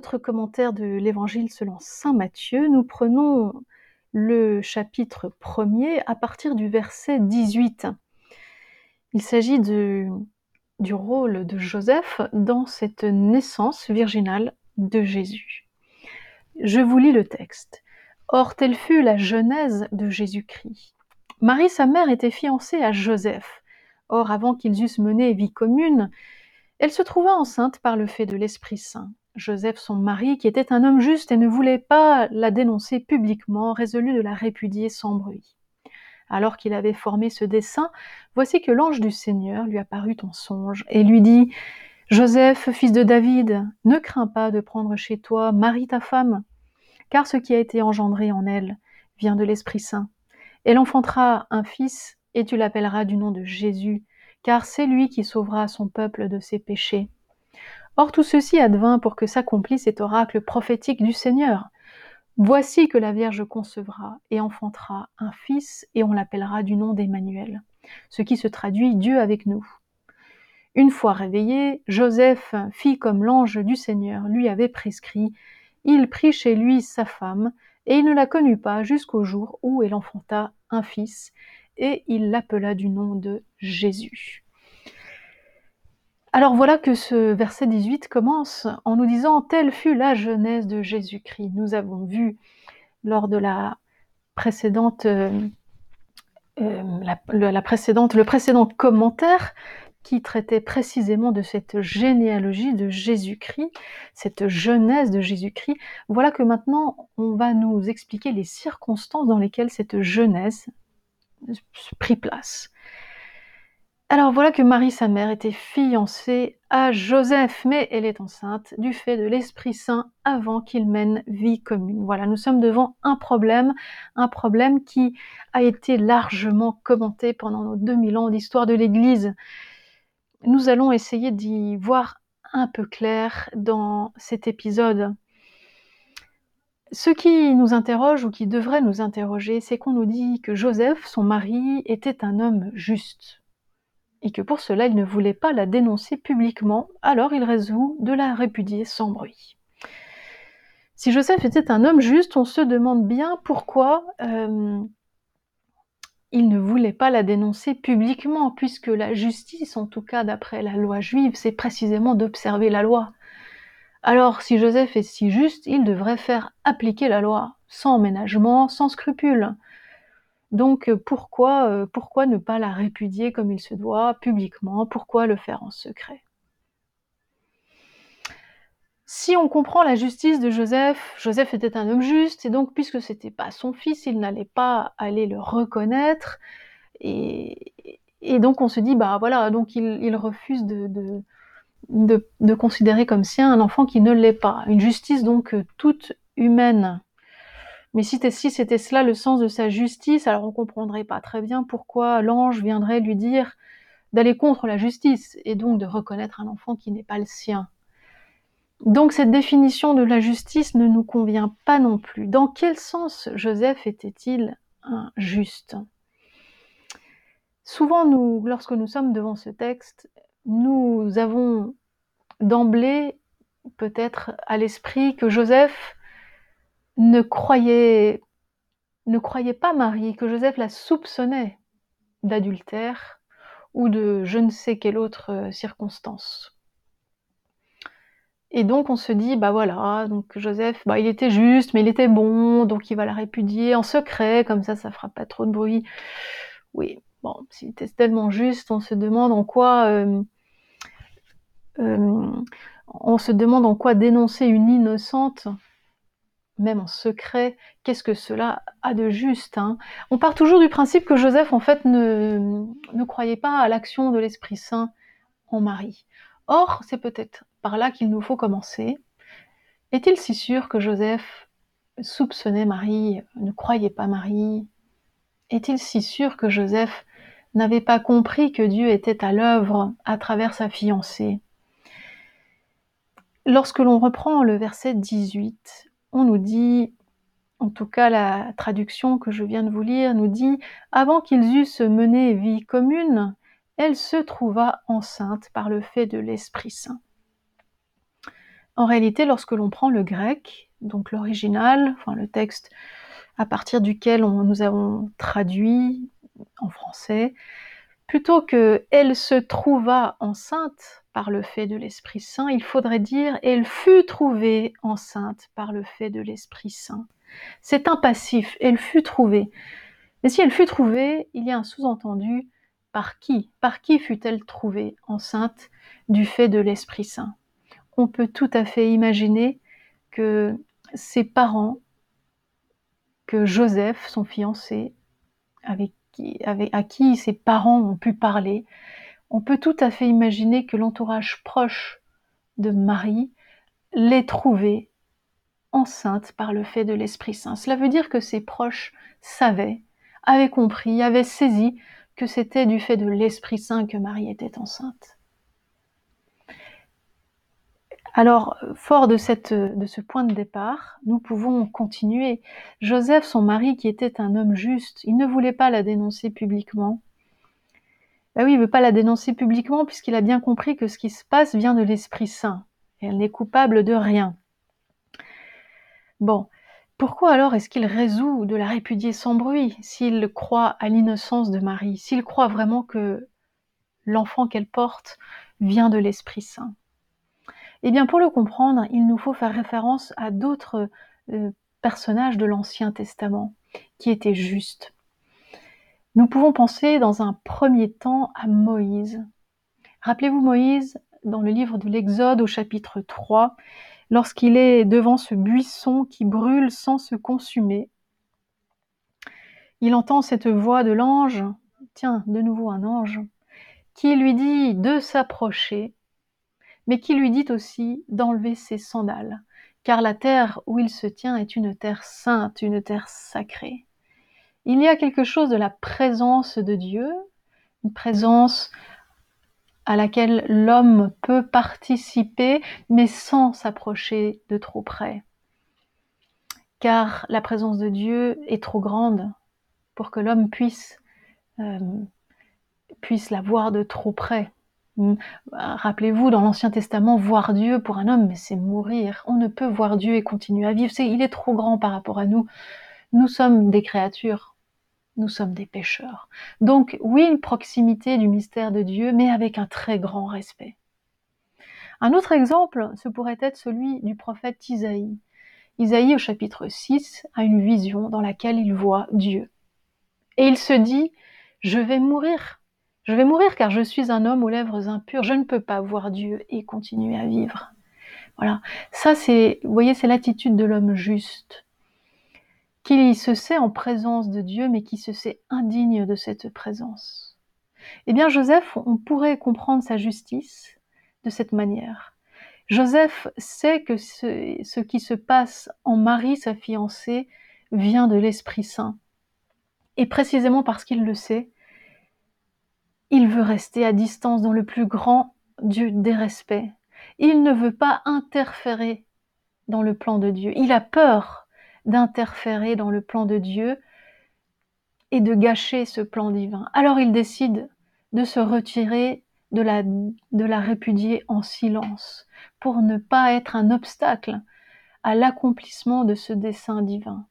Commentaire de l'Évangile selon Saint Matthieu. Nous prenons le chapitre premier à partir du verset 18. Il s'agit du rôle de Joseph dans cette naissance virginale de Jésus. Je vous lis le texte. Or, telle fut la genèse de Jésus-Christ. Marie, sa mère, était fiancée à Joseph. Or, avant qu'ils eussent mené vie commune, elle se trouva enceinte par le fait de l'Esprit Saint. Joseph, son mari, qui était un homme juste et ne voulait pas la dénoncer publiquement, résolut de la répudier sans bruit. Alors qu'il avait formé ce dessein, voici que l'ange du Seigneur lui apparut en songe et lui dit Joseph, fils de David, ne crains pas de prendre chez toi Marie ta femme, car ce qui a été engendré en elle vient de l'Esprit Saint. Elle enfantera un fils et tu l'appelleras du nom de Jésus car c'est lui qui sauvera son peuple de ses péchés. Or tout ceci advint pour que s'accomplisse cet oracle prophétique du Seigneur. Voici que la Vierge concevra et enfantera un fils, et on l'appellera du nom d'Emmanuel, ce qui se traduit Dieu avec nous. Une fois réveillé, Joseph fit comme l'ange du Seigneur lui avait prescrit. Il prit chez lui sa femme, et il ne la connut pas jusqu'au jour où elle enfanta un fils, et il l'appela du nom de Jésus. Alors voilà que ce verset 18 commence en nous disant Telle fut la jeunesse de Jésus-Christ. Nous avons vu lors de la précédente, euh, euh, la, précédente, le précédent commentaire qui traitait précisément de cette généalogie de Jésus-Christ, cette jeunesse de Jésus-Christ. Voilà que maintenant on va nous expliquer les circonstances dans lesquelles cette jeunesse pris place. Alors voilà que Marie, sa mère, était fiancée à Joseph, mais elle est enceinte du fait de l'Esprit Saint avant qu'il mène vie commune. Voilà, nous sommes devant un problème, un problème qui a été largement commenté pendant nos 2000 ans d'histoire de l'Église. Nous allons essayer d'y voir un peu clair dans cet épisode. Ce qui nous interroge ou qui devrait nous interroger, c'est qu'on nous dit que Joseph, son mari, était un homme juste, et que pour cela il ne voulait pas la dénoncer publiquement, alors il résout de la répudier sans bruit. Si Joseph était un homme juste, on se demande bien pourquoi euh, il ne voulait pas la dénoncer publiquement, puisque la justice, en tout cas d'après la loi juive, c'est précisément d'observer la loi. Alors, si Joseph est si juste, il devrait faire appliquer la loi, sans ménagement, sans scrupule. Donc euh, pourquoi, euh, pourquoi ne pas la répudier comme il se doit, publiquement? Pourquoi le faire en secret? Si on comprend la justice de Joseph, Joseph était un homme juste, et donc puisque c'était pas son fils, il n'allait pas aller le reconnaître, et, donc on se dit, bah voilà, donc il, refuse de de, considérer comme sien un enfant qui ne l'est pas. Une justice donc toute humaine. Mais si, c'était cela le sens de sa justice, alors on comprendrait pas très bien pourquoi l'ange viendrait lui dire d'aller contre la justice et donc de reconnaître un enfant qui n'est pas le sien. Donc cette définition de la justice ne nous convient pas non plus. Dans quel sens Joseph était-il injuste Souvent, nous, lorsque nous sommes devant ce texte, nous avons d'emblée peut-être à l'esprit que Joseph ne croyait, pas Marie, que Joseph la soupçonnait d'adultère ou de je ne sais quelle autre euh, circonstance. Et donc on se dit, bah voilà, donc Joseph, bah il était juste, mais il était bon, donc il va la répudier en secret, comme ça ça fera pas trop de bruit. Oui, bon, s'il était tellement juste, on se demande en quoi euh, euh, on se demande en quoi dénoncer une innocente, même en secret, qu'est-ce que cela a de juste hein? On part toujours du principe que Joseph, en fait, ne, ne croyait pas à l'action de l'Esprit Saint en Marie. Or, c'est peut-être par là qu'il nous faut commencer. Est-il si sûr que Joseph soupçonnait Marie, ne croyait pas Marie? Est-il si sûr que Joseph n'avait pas compris que Dieu était à l'œuvre à travers sa fiancée? Lorsque l'on reprend le verset 18, on nous dit, en tout cas la traduction que je viens de vous lire nous dit, avant qu'ils eussent mené vie commune, elle se trouva enceinte par le fait de l'Esprit Saint. En réalité, lorsque l'on prend le grec, donc l'original, enfin le texte à partir duquel nous avons traduit en français, plutôt que elle se trouva enceinte par le fait de l'Esprit Saint, il faudrait dire elle fut trouvée enceinte par le fait de l'Esprit Saint. C'est un passif, elle fut trouvée. Mais si elle fut trouvée, il y a un sous-entendu par qui Par qui fut-elle trouvée enceinte du fait de l'Esprit Saint? On peut tout à fait imaginer que ses parents que Joseph, son fiancé, avec à qui ses parents ont pu parler, on peut tout à fait imaginer que l'entourage proche de Marie l'ait trouvée enceinte par le fait de l'Esprit Saint. Cela veut dire que ses proches savaient, avaient compris, avaient saisi que c'était du fait de l'Esprit Saint que Marie était enceinte. Alors, fort de, de ce point de départ, nous pouvons continuer. Joseph, son mari, qui était un homme juste, il ne voulait pas la dénoncer publiquement. Ben oui, il ne veut pas la dénoncer publiquement puisqu'il a bien compris que ce qui se passe vient de l'Esprit Saint. Et elle n'est coupable de rien. Bon, pourquoi alors est-ce qu'il résout de la répudier sans bruit s'il croit à l'innocence de Marie, s'il croit vraiment que l'enfant qu'elle porte vient de l'Esprit Saint? Eh bien, pour le comprendre, il nous faut faire référence à d'autres euh, personnages de l'Ancien Testament qui étaient justes. Nous pouvons penser dans un premier temps à Moïse. Rappelez-vous Moïse dans le livre de l'Exode au chapitre 3, lorsqu'il est devant ce buisson qui brûle sans se consumer. Il entend cette voix de l'ange, tiens, de nouveau un ange, qui lui dit de s'approcher mais qui lui dit aussi d'enlever ses sandales, car la terre où il se tient est une terre sainte, une terre sacrée. Il y a quelque chose de la présence de Dieu, une présence à laquelle l'homme peut participer, mais sans s'approcher de trop près. Car la présence de Dieu est trop grande pour que l'homme puisse, euh, la voir de trop près. Mm. Rappelez-vous, dans l'Ancien Testament, voir Dieu pour un homme, c'est mourir. On ne peut voir Dieu et continuer à vivre. il est trop grand par rapport à nous. Nous sommes des créatures. Nous sommes des pécheurs. Donc, oui, une proximité du mystère de Dieu, mais avec un très grand respect. Un autre exemple, ce pourrait être celui du prophète Isaïe. Isaïe, au chapitre 6, a une vision dans laquelle il voit Dieu. Et il se dit, je vais mourir je vais mourir car je suis un homme aux lèvres impures. Je ne peux pas voir Dieu et continuer à vivre. Voilà. Ça, c'est, voyez, c'est l'attitude de l'homme juste. Qui se sait en présence de Dieu, mais qui se sait indigne de cette présence. Eh bien, Joseph, on pourrait comprendre sa justice de cette manière. Joseph sait que ce, ce qui se passe en Marie, sa fiancée, vient de l'Esprit Saint. Et précisément parce qu'il le sait, il veut rester à distance dans le plus grand du dérespect. Il ne veut pas interférer dans le plan de Dieu. Il a peur d'interférer dans le plan de Dieu et de gâcher ce plan divin. Alors il décide de se retirer, de la, répudier en silence, pour ne pas être un obstacle à l'accomplissement de ce dessein divin.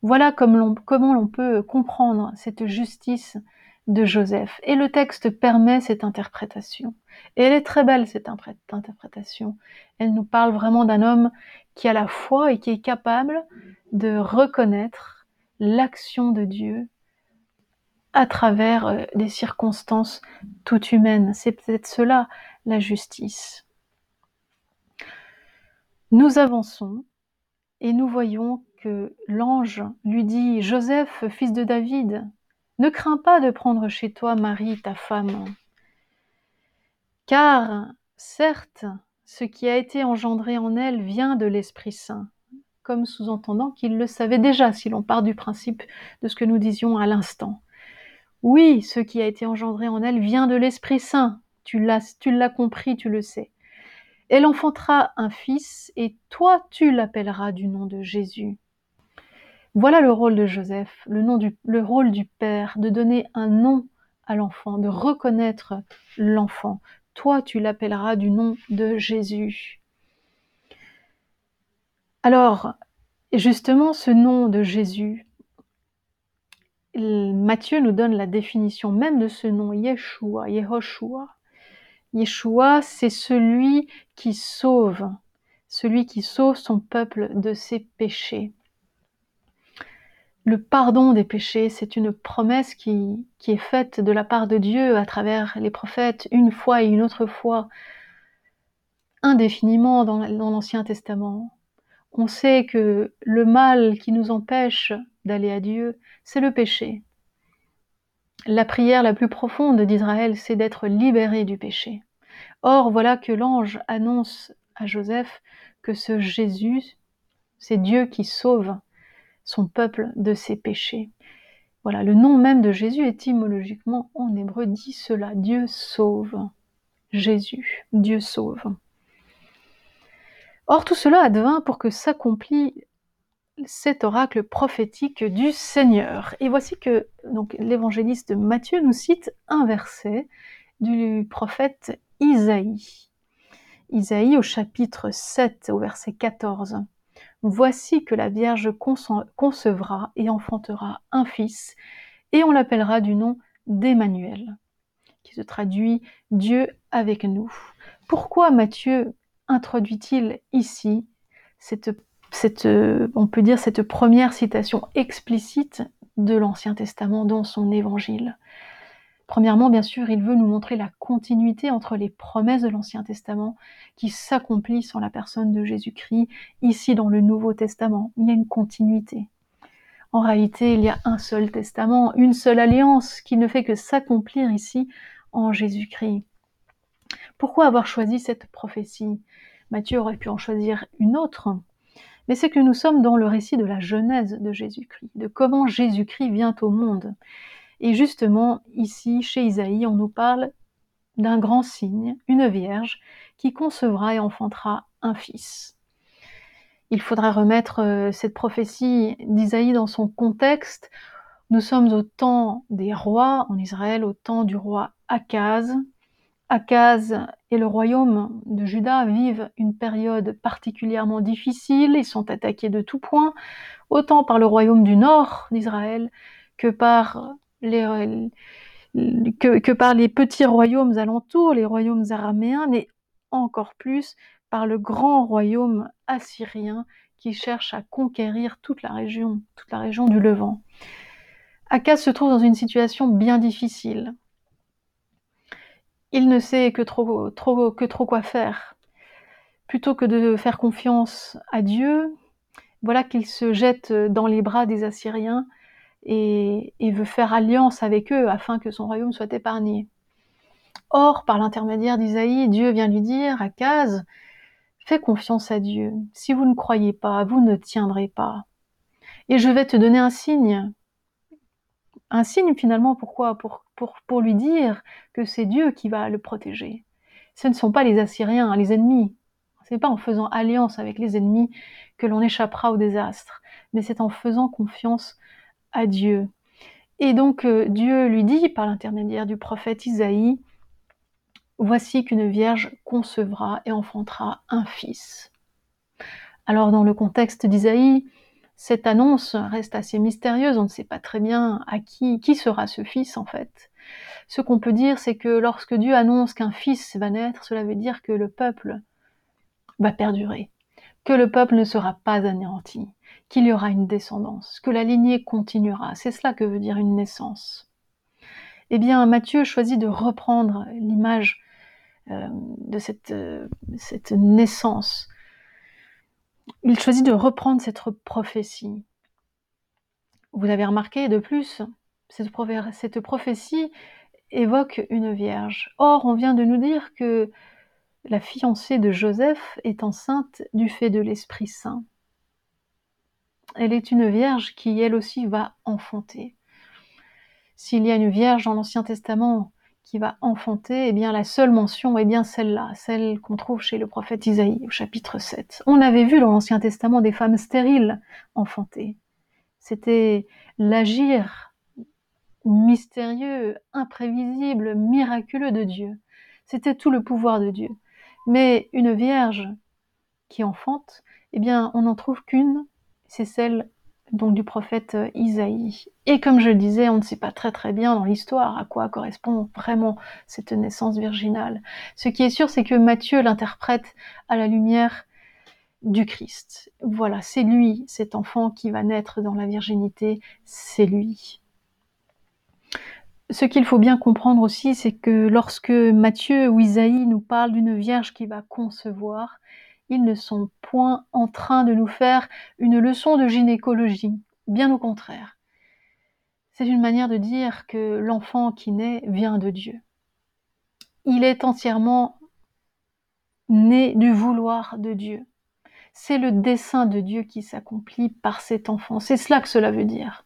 Voilà comment l'on peut comprendre cette justice de Joseph. Et le texte permet cette interprétation. Et elle est très belle, cette interprétation. Elle nous parle vraiment d'un homme qui a la foi et qui est capable de reconnaître l'action de Dieu à travers euh, des circonstances tout humaines. C'est peut-être cela, la justice. Nous avançons et nous voyons que l'ange lui dit, Joseph, fils de David, ne crains pas de prendre chez toi Marie, ta femme, car, certes, ce qui a été engendré en elle vient de l'Esprit Saint, comme sous-entendant qu'il le savait déjà, si l'on part du principe de ce que nous disions à l'instant. Oui, ce qui a été engendré en elle vient de l'Esprit Saint, tu l'as, tu l'as compris, tu le sais. Elle enfantera un fils, et toi tu l'appelleras du nom de Jésus. Voilà le rôle de Joseph, le, rôle du père, de donner un nom à l'enfant, de reconnaître l'enfant. Toi, tu l'appelleras du nom de Jésus. Alors, justement, ce nom de Jésus, Matthieu nous donne la définition même de ce nom, Yeshua, Yehoshua. Yeshua, c'est celui qui sauve, celui qui sauve son peuple de ses péchés. Le pardon des péchés, c'est une promesse qui, qui, est faite de la part de Dieu à travers les prophètes une fois et une autre fois, indéfiniment dans l'Ancien Testament. On sait que le mal qui nous empêche d'aller à Dieu, c'est le péché. La prière la plus profonde d'Israël, c'est d'être libéré du péché. Or, voilà que l'ange annonce à Joseph que ce Jésus, c'est Dieu qui sauve son peuple de ses péchés. Voilà, le nom même de Jésus étymologiquement en hébreu dit cela, Dieu sauve. Jésus, Dieu sauve. Or tout cela advint pour que s'accomplisse cet oracle prophétique du Seigneur. Et voici que donc l'évangéliste Matthieu nous cite un verset du prophète Isaïe. Isaïe au chapitre 7 au verset 14. Voici que la Vierge concevra et enfantera un fils, et on l'appellera du nom d'Emmanuel, qui se traduit Dieu avec nous. Pourquoi Matthieu introduit-il ici cette cette, euh, on peut dire cette première citation explicite de l'Ancien Testament dans son évangile? Premièrement, bien sûr, il veut nous montrer la continuité entre les promesses de l'Ancien Testament qui s'accomplissent en la personne de Jésus-Christ, ici dans le Nouveau Testament. Il y a une continuité. En réalité, il y a un seul testament, une seule alliance qui ne fait que s'accomplir ici en Jésus-Christ. Pourquoi avoir choisi cette prophétie? Matthieu aurait pu en choisir une autre, mais c'est que nous sommes dans le récit de la genèse de Jésus-Christ, de comment Jésus-Christ vient au monde. Et justement, ici, chez Isaïe, on nous parle d'un grand signe, une vierge, qui concevra et enfantera un fils. Il faudra remettre euh, cette prophétie d'Isaïe dans son contexte. Nous sommes au temps des rois en Israël, au temps du roi Akaz, Akaz et le royaume de Juda vivent une période particulièrement difficile, ils sont attaqués de tous points, autant par le royaume du nord d'Israël que par que, par les petits royaumes alentours, les royaumes araméens, mais encore plus par le grand royaume assyrien qui cherche à conquérir toute la région, toute la région du Levant. Akaz se trouve dans une situation bien difficile il ne sait que trop, trop, que trop quoi faire. Plutôt que de faire confiance à Dieu, voilà qu'il se jette dans les bras des Assyriens et, veut faire alliance avec eux afin que son royaume soit épargné. Or, par l'intermédiaire d'Isaïe, Dieu vient lui dire à Kaz, fais confiance à Dieu. Si vous ne croyez pas, vous ne tiendrez pas. Et je vais te donner un signe un signe finalement pourquoi? Pour, pour, pour lui dire que c'est Dieu qui va le protéger. Ce ne sont pas les Assyriens, les ennemis. Ce n'est pas en faisant alliance avec les ennemis que l'on échappera au désastre, mais c'est en faisant confiance à Dieu. Et donc euh, Dieu lui dit par l'intermédiaire du prophète Isaïe, Voici qu'une vierge concevra et enfantera un fils. Alors dans le contexte d'Isaïe, cette annonce reste assez mystérieuse, on ne sait pas très bien à qui, qui sera ce fils en fait. Ce qu'on peut dire, c'est que lorsque Dieu annonce qu'un fils va naître, cela veut dire que le peuple va perdurer, que le peuple ne sera pas anéanti, qu'il y aura une descendance, que la lignée continuera. C'est cela que veut dire une naissance. Eh bien, Matthieu choisit de reprendre l'image euh, de cette, euh, cette naissance il choisit de reprendre cette prophétie. Vous avez remarqué de plus, cette, prophétie évoque une vierge. Or, on vient de nous dire que la fiancée de Joseph est enceinte du fait de l'Esprit Saint. Elle est une vierge qui, elle aussi, va enfanter. S'il y a une vierge dans l'Ancien Testament qui va enfanter, eh bien la seule mention est bien celle-là, celle qu'on trouve chez le prophète Isaïe au chapitre 7. On avait vu dans l'Ancien Testament des femmes stériles enfanter. C'était l'agir mystérieux, imprévisible, miraculeux de Dieu. C'était tout le pouvoir de Dieu. Mais une vierge qui enfante, eh bien, on n'en trouve qu'une, c'est celle donc du prophète euh, Isaïe. Et comme je le disais, on ne sait pas très très bien dans l'histoire à quoi correspond vraiment cette naissance virginale. Ce qui est sûr, c'est que Matthieu l'interprète à la lumière du Christ. Voilà, c'est lui, cet enfant qui va naître dans la virginité, c'est lui. Ce qu'il faut bien comprendre aussi, c'est que lorsque Matthieu ou Isaïe nous parle d'une vierge qui va concevoir, ils ne sont point en train de nous faire une leçon de gynécologie, bien au contraire. C'est une manière de dire que l'enfant qui naît vient de Dieu. Il est entièrement né du vouloir de Dieu. C'est le dessein de Dieu qui s'accomplit par cet enfant. C'est cela que cela veut dire.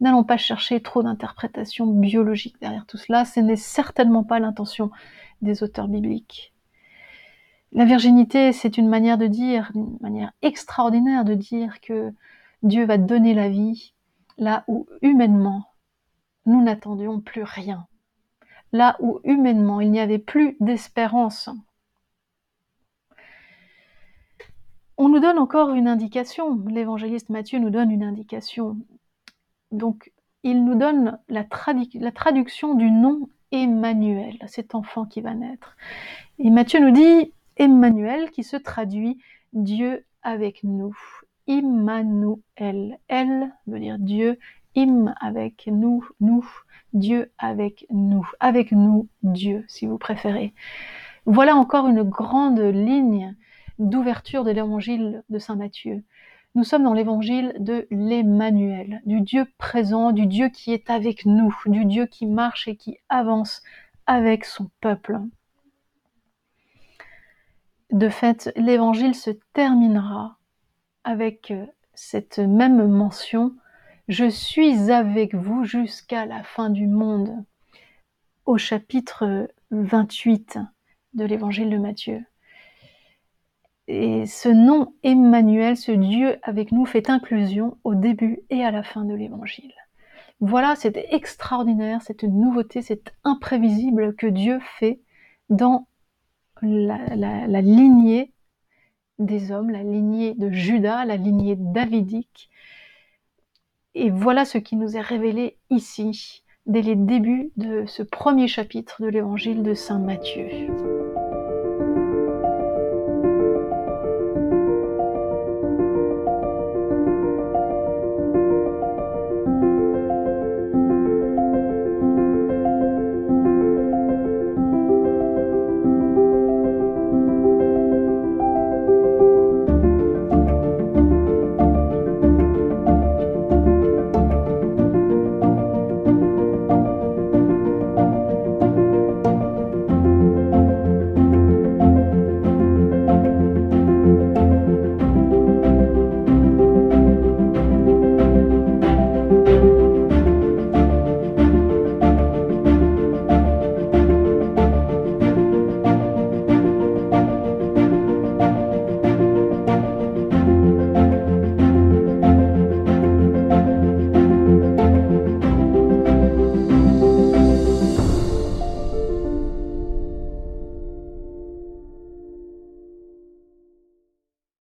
N'allons pas chercher trop d'interprétations biologiques derrière tout cela. Ce n'est certainement pas l'intention des auteurs bibliques. La virginité, c'est une manière de dire, une manière extraordinaire de dire que Dieu va donner la vie là où humainement nous n'attendions plus rien, là où humainement il n'y avait plus d'espérance. On nous donne encore une indication, l'évangéliste Matthieu nous donne une indication. Donc, il nous donne la, la traduction du nom Emmanuel, cet enfant qui va naître. Et Matthieu nous dit, Emmanuel qui se traduit Dieu avec nous. Immanuel. Elle veut dire Dieu. Im avec nous, nous. Dieu avec nous. Avec nous, Dieu, si vous préférez. Voilà encore une grande ligne d'ouverture de l'évangile de Saint Matthieu. Nous sommes dans l'évangile de l'Emmanuel, du Dieu présent, du Dieu qui est avec nous, du Dieu qui marche et qui avance avec son peuple. De fait, l'évangile se terminera avec euh, cette même mention Je suis avec vous jusqu'à la fin du monde, au chapitre 28 de l'évangile de Matthieu. Et ce nom Emmanuel, ce Dieu avec nous, fait inclusion au début et à la fin de l'évangile. Voilà cette extraordinaire, cette nouveauté, cette imprévisible que Dieu fait dans la, lignée des hommes, la lignée de Judas, la lignée davidique. Et voilà ce qui nous est révélé ici, dès les débuts de ce premier chapitre de l'évangile de Saint Matthieu.